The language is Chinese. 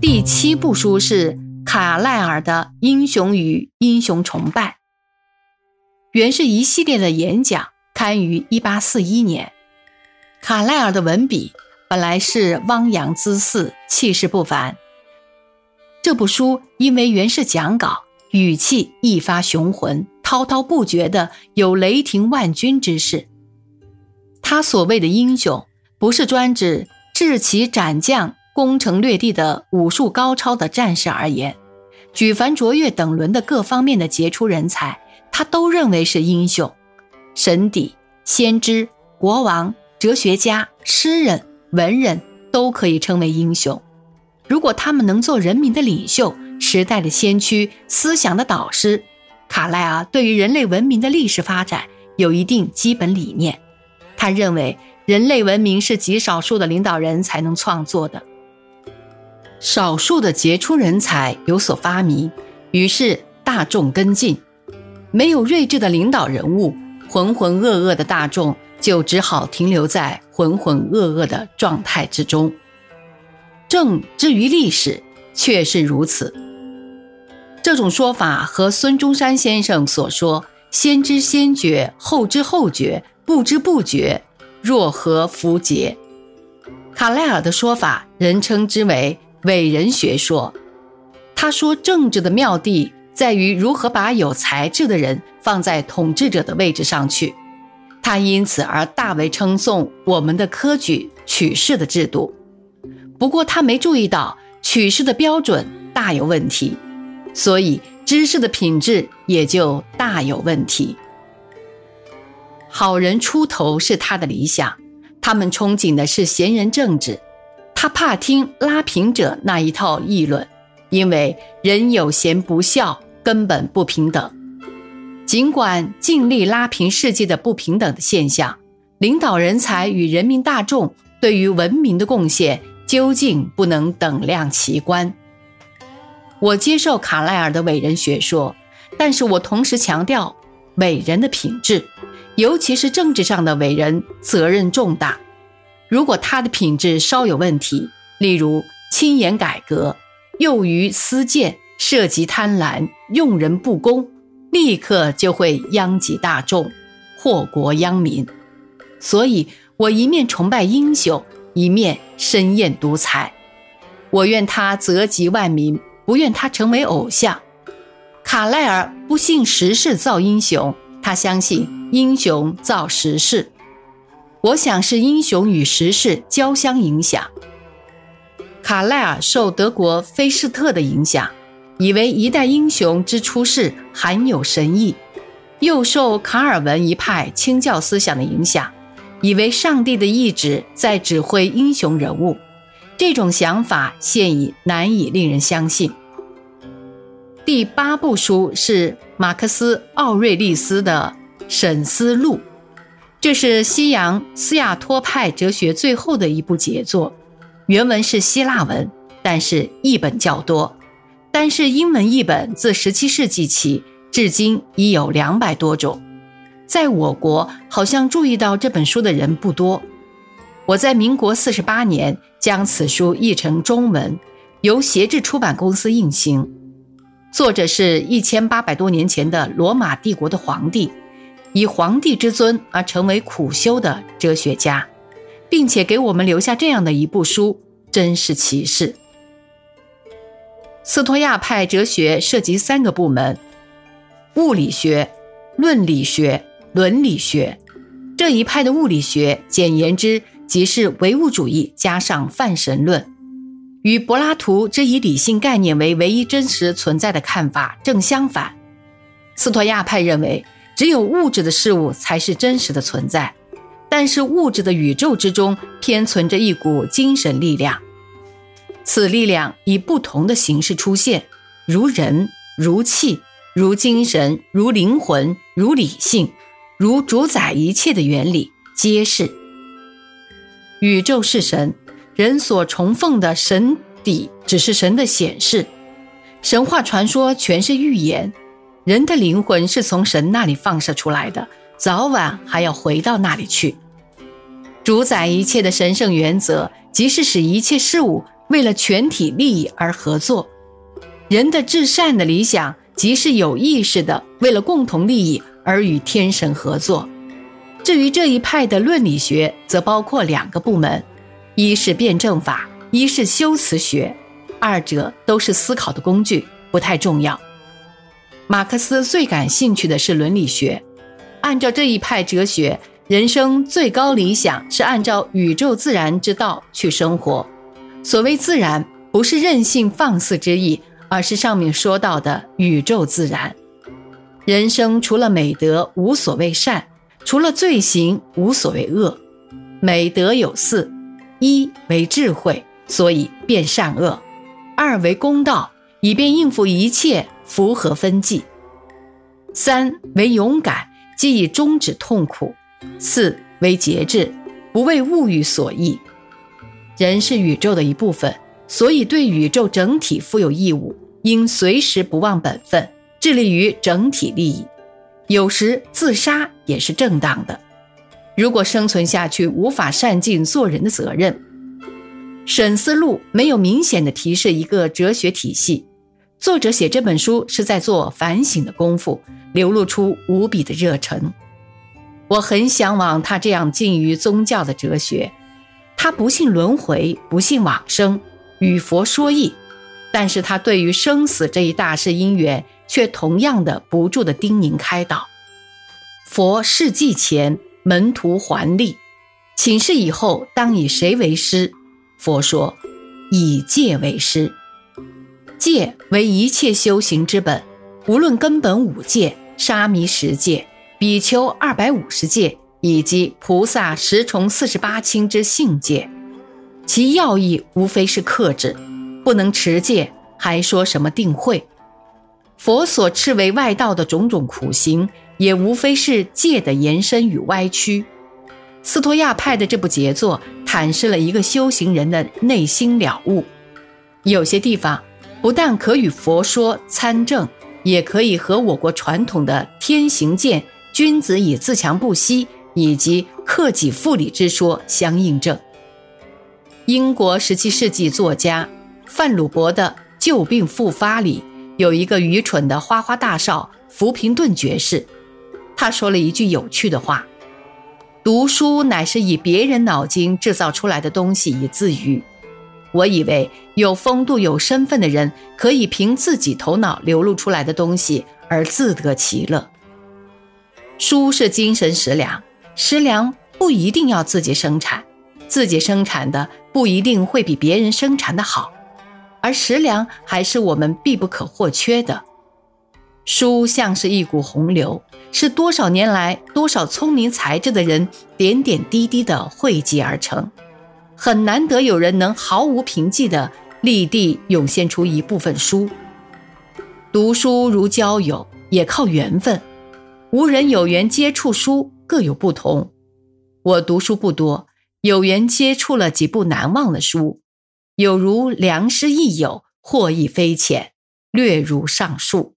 第七部书是卡赖尔的英雄与英雄崇拜，原是一系列的演讲，刊于1841年。卡赖尔的文笔本来是汪洋恣肆，气势不凡。这部书因为原是讲稿，语气一发雄浑，滔滔不绝的有雷霆万钧之势。他所谓的英雄，不是专指智骑斩将、攻城略地的武术高超的战士而言，举凡卓越等伦的各方面的杰出人才，他都认为是英雄。神邸、先知、国王、哲学家、诗人、文人都可以称为英雄。如果他们能做人民的领袖、时代的先驱、思想的导师，卡莱尔对于人类文明的历史发展有一定基本理念。他认为人类文明是极少数的领导人才能创作的，少数的杰出人才有所发明，于是大众跟进。没有睿智的领导人物，浑浑噩噩的大众就只好停留在浑浑噩噩的状态之中。正之于历史，确是如此。这种说法和孙中山先生所说“先知先觉，后知后觉，不知不觉”若合符节。卡莱尔的说法，人称之为伟人学说。他说，政治的妙地在于如何把有才智的人放在统治者的位置上去。他因此而大为称颂我们的科举取士的制度。不过他没注意到取士的标准大有问题，所以知识的品质也就大有问题。好人出头是他的理想，他们憧憬的是贤人政治。他怕听拉平者那一套议论，因为人有贤不孝，根本不平等。尽管尽力拉平世界的不平等的现象，领导人才与人民大众对于文明的贡献。究竟不能等量齐观。我接受卡莱尔的伟人学说，但是我同时强调伟人的品质，尤其是政治上的伟人，责任重大。如果他的品质稍有问题，例如轻言改革、诱于私见、涉及贪婪、用人不公，立刻就会殃及大众，祸国殃民。所以我一面崇拜英雄。一面深厌独裁，我愿他泽及万民，不愿他成为偶像。卡莱尔不信时势造英雄，他相信英雄造时势。我想是英雄与时势交相影响。卡莱尔受德国菲士特的影响，以为一代英雄之出世含有神意；又受卡尔文一派清教思想的影响。以为上帝的意志在指挥英雄人物，这种想法现已难以令人相信。第八部书是马克思·奥瑞利斯的《审思录》，这是西洋斯亚托派哲学最后的一部杰作。原文是希腊文，但是译本较多。单是英文译本，自17世纪起至今已有两百多种。在我国，好像注意到这本书的人不多。我在民国四十八年将此书译成中文，由协志出版公司印行。作者是一千八百多年前的罗马帝国的皇帝，以皇帝之尊而成为苦修的哲学家，并且给我们留下这样的一部书，真是奇事。斯托亚派哲学涉及三个部门：物理学、论理学。伦理学这一派的物理学，简言之，即是唯物主义加上泛神论，与柏拉图之以理性概念为唯一真实存在的看法正相反。斯托亚派认为，只有物质的事物才是真实的存在，但是物质的宇宙之中偏存着一股精神力量，此力量以不同的形式出现，如人，如气，如精神，如灵魂，如理性。如主宰一切的原理，皆是宇宙是神，人所崇奉的神底只是神的显示，神话传说全是预言，人的灵魂是从神那里放射出来的，早晚还要回到那里去。主宰一切的神圣原则，即是使一切事物为了全体利益而合作。人的至善的理想，即是有意识的为了共同利益而与天神合作。至于这一派的论理学，则包括两个部门：一是辩证法，一是修辞学。二者都是思考的工具，不太重要。马克思最感兴趣的是伦理学。按照这一派哲学，人生最高理想是按照宇宙自然之道去生活。所谓自然，不是任性放肆之意，而是上面说到的宇宙自然。人生除了美德，无所谓善；除了罪行，无所谓恶。美德有四：一为智慧，所以辨善恶；二为公道，以便应付一切符合分际；三为勇敢。即以终止痛苦，四为节制，不为物欲所役。人是宇宙的一部分，所以对宇宙整体负有义务，应随时不忘本分，致力于整体利益。有时自杀也是正当的。如果生存下去无法善尽做人的责任，沈思路没有明显的提示一个哲学体系。作者写这本书是在做反省的功夫，流露出无比的热忱。我很向往他这样近于宗教的哲学。他不信轮回，不信往生，与佛说义，但是他对于生死这一大事因缘，却同样的不住的叮咛开导。佛世迹前，门徒还立，请示以后当以谁为师？佛说：以戒为师。戒为一切修行之本，无论根本五戒、沙弥十戒、比丘二百五十戒，以及菩萨十重四十八轻之性戒，其要义无非是克制，不能持戒，还说什么定慧？佛所斥为外道的种种苦行，也无非是戒的延伸与歪曲。斯托亚派的这部杰作，阐释了一个修行人的内心了悟。有些地方。不但可与佛说参证，也可以和我国传统的天行健、君子以自强不息以及克己复礼之说相印证。英国十七世纪作家范鲁伯的《旧病复发》里有一个愚蠢的花花大少福平顿爵士，他说了一句有趣的话：“读书乃是以别人脑筋制造出来的东西以自娱。”我以为有风度、有身份的人可以凭自己头脑流露出来的东西而自得其乐。书是精神食粮，食粮不一定要自己生产，自己生产的不一定会比别人生产的好，而食粮还是我们必不可或缺的。书像是一股洪流，是多少年来多少聪明才智的人点点滴滴的汇集而成。很难得有人能毫无凭据的立地涌现出一部分书。读书如交友，也靠缘分。无人有缘接触书，各有不同。我读书不多，有缘接触了几部难忘的书，有如良师益友，获益匪浅，略如上述。